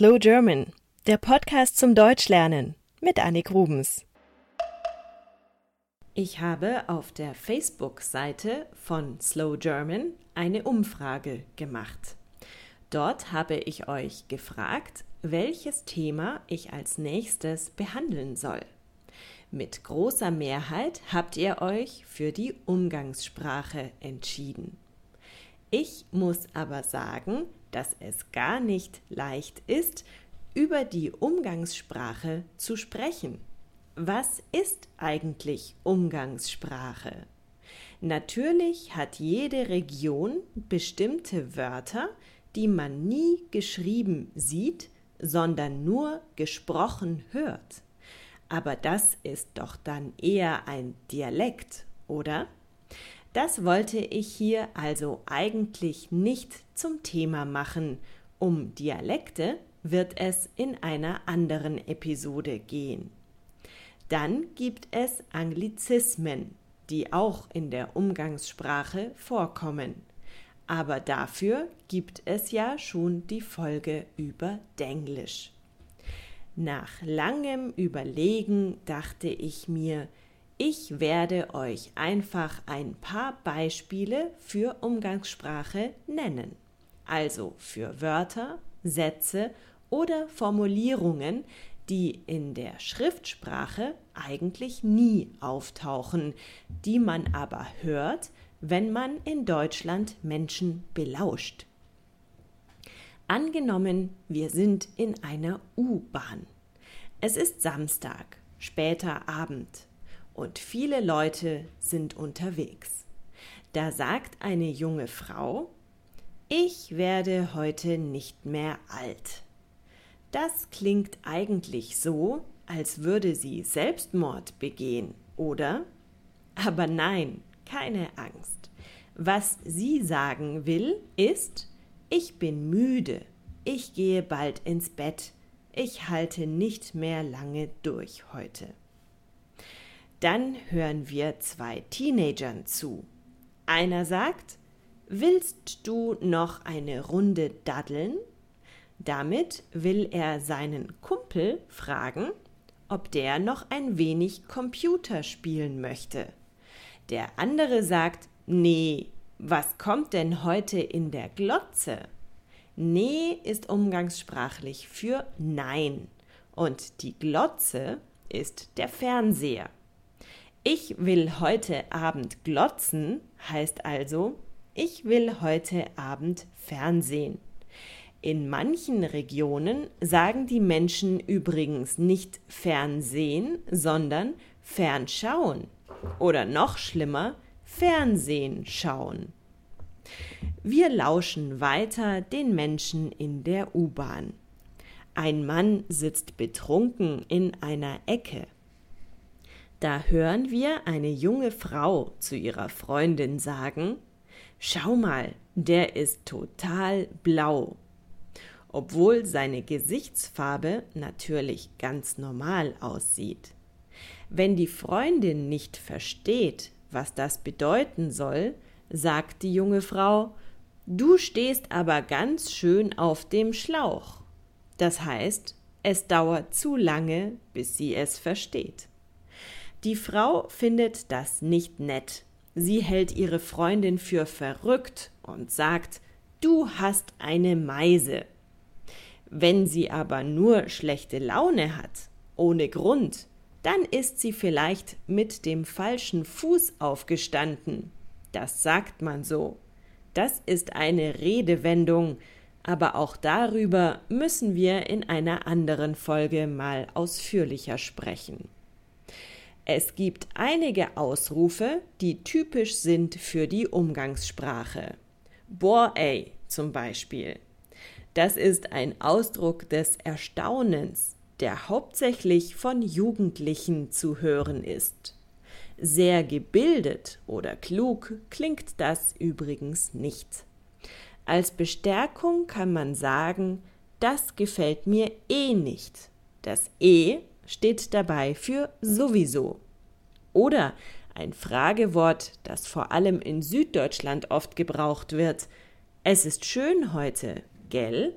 Slow German, der Podcast zum Deutschlernen mit Annik Rubens. Ich habe auf der Facebook-Seite von Slow German eine Umfrage gemacht. Dort habe ich euch gefragt, welches Thema ich als nächstes behandeln soll. Mit großer Mehrheit habt ihr euch für die Umgangssprache entschieden. Ich muss aber sagen, dass es gar nicht leicht ist, über die Umgangssprache zu sprechen. Was ist eigentlich Umgangssprache? Natürlich hat jede Region bestimmte Wörter, die man nie geschrieben sieht, sondern nur gesprochen hört. Aber das ist doch dann eher ein Dialekt, oder? Das wollte ich hier also eigentlich nicht zum Thema machen. Um Dialekte wird es in einer anderen Episode gehen. Dann gibt es Anglizismen, die auch in der Umgangssprache vorkommen. Aber dafür gibt es ja schon die Folge über Denglisch. Nach langem Überlegen dachte ich mir, ich werde euch einfach ein paar Beispiele für Umgangssprache nennen. Also für Wörter, Sätze oder Formulierungen, die in der Schriftsprache eigentlich nie auftauchen, die man aber hört, wenn man in Deutschland Menschen belauscht. Angenommen, wir sind in einer U-Bahn. Es ist Samstag, später Abend und viele Leute sind unterwegs. Da sagt eine junge Frau, ich werde heute nicht mehr alt. Das klingt eigentlich so, als würde sie Selbstmord begehen, oder? Aber nein, keine Angst. Was sie sagen will, ist, ich bin müde, ich gehe bald ins Bett, ich halte nicht mehr lange durch heute. Dann hören wir zwei Teenagern zu. Einer sagt, Willst du noch eine Runde daddeln? Damit will er seinen Kumpel fragen, ob der noch ein wenig Computer spielen möchte. Der andere sagt, nee, was kommt denn heute in der Glotze? Nee ist umgangssprachlich für Nein und die Glotze ist der Fernseher. Ich will heute Abend glotzen heißt also, ich will heute Abend Fernsehen. In manchen Regionen sagen die Menschen übrigens nicht Fernsehen, sondern Fernschauen oder noch schlimmer Fernsehen schauen. Wir lauschen weiter den Menschen in der U-Bahn. Ein Mann sitzt betrunken in einer Ecke. Da hören wir eine junge Frau zu ihrer Freundin sagen Schau mal, der ist total blau. Obwohl seine Gesichtsfarbe natürlich ganz normal aussieht. Wenn die Freundin nicht versteht, was das bedeuten soll, sagt die junge Frau Du stehst aber ganz schön auf dem Schlauch. Das heißt, es dauert zu lange, bis sie es versteht. Die Frau findet das nicht nett. Sie hält ihre Freundin für verrückt und sagt, du hast eine Meise. Wenn sie aber nur schlechte Laune hat, ohne Grund, dann ist sie vielleicht mit dem falschen Fuß aufgestanden. Das sagt man so. Das ist eine Redewendung, aber auch darüber müssen wir in einer anderen Folge mal ausführlicher sprechen. Es gibt einige Ausrufe, die typisch sind für die Umgangssprache. Boah ey zum Beispiel. Das ist ein Ausdruck des Erstaunens, der hauptsächlich von Jugendlichen zu hören ist. Sehr gebildet oder klug klingt das übrigens nicht. Als Bestärkung kann man sagen, das gefällt mir eh nicht. Das E steht dabei für sowieso. Oder ein Fragewort, das vor allem in Süddeutschland oft gebraucht wird. Es ist schön heute, gell?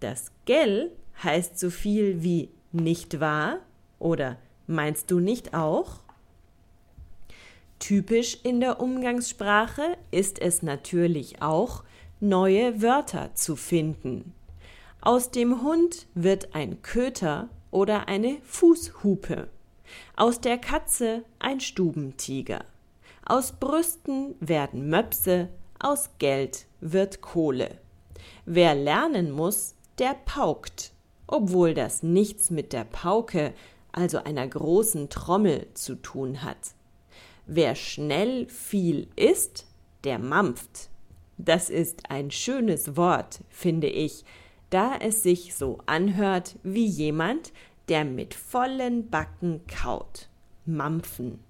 Das Gell heißt so viel wie nicht wahr oder meinst du nicht auch? Typisch in der Umgangssprache ist es natürlich auch, neue Wörter zu finden. Aus dem Hund wird ein Köter oder eine Fußhupe. Aus der Katze ein Stubentiger. Aus Brüsten werden Möpse, aus Geld wird Kohle. Wer lernen muss, der paukt, obwohl das nichts mit der Pauke, also einer großen Trommel, zu tun hat. Wer schnell viel isst, der mampft. Das ist ein schönes Wort, finde ich, da es sich so anhört wie jemand, der mit vollen Backen kaut. Mampfen.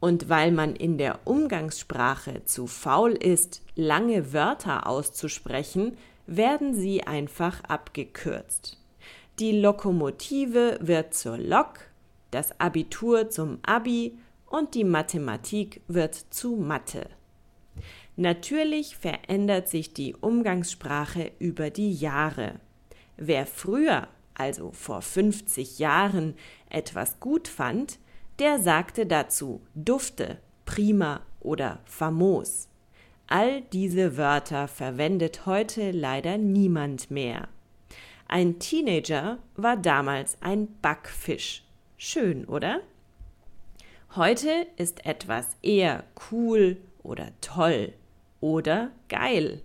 Und weil man in der Umgangssprache zu faul ist, lange Wörter auszusprechen, werden sie einfach abgekürzt. Die Lokomotive wird zur Lok, das Abitur zum Abi und die Mathematik wird zu Mathe. Natürlich verändert sich die Umgangssprache über die Jahre. Wer früher, also vor 50 Jahren, etwas gut fand, der sagte dazu dufte, prima oder famos. All diese Wörter verwendet heute leider niemand mehr. Ein Teenager war damals ein Backfisch. Schön, oder? Heute ist etwas eher cool oder toll oder geil.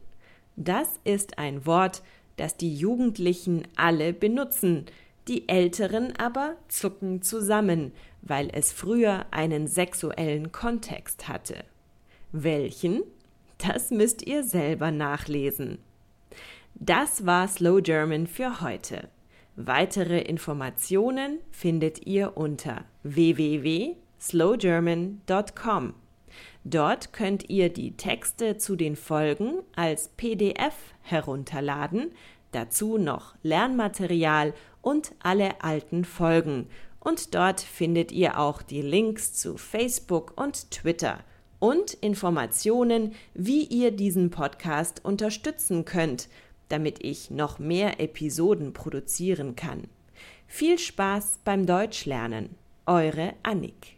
Das ist ein Wort, das die Jugendlichen alle benutzen, die Älteren aber zucken zusammen, weil es früher einen sexuellen Kontext hatte. Welchen? Das müsst ihr selber nachlesen. Das war Slow German für heute. Weitere Informationen findet ihr unter www.slowgerman.com. Dort könnt ihr die Texte zu den Folgen als PDF herunterladen, dazu noch Lernmaterial und alle alten Folgen. Und dort findet ihr auch die Links zu Facebook und Twitter und Informationen, wie ihr diesen Podcast unterstützen könnt, damit ich noch mehr Episoden produzieren kann. Viel Spaß beim Deutschlernen. Eure Annik.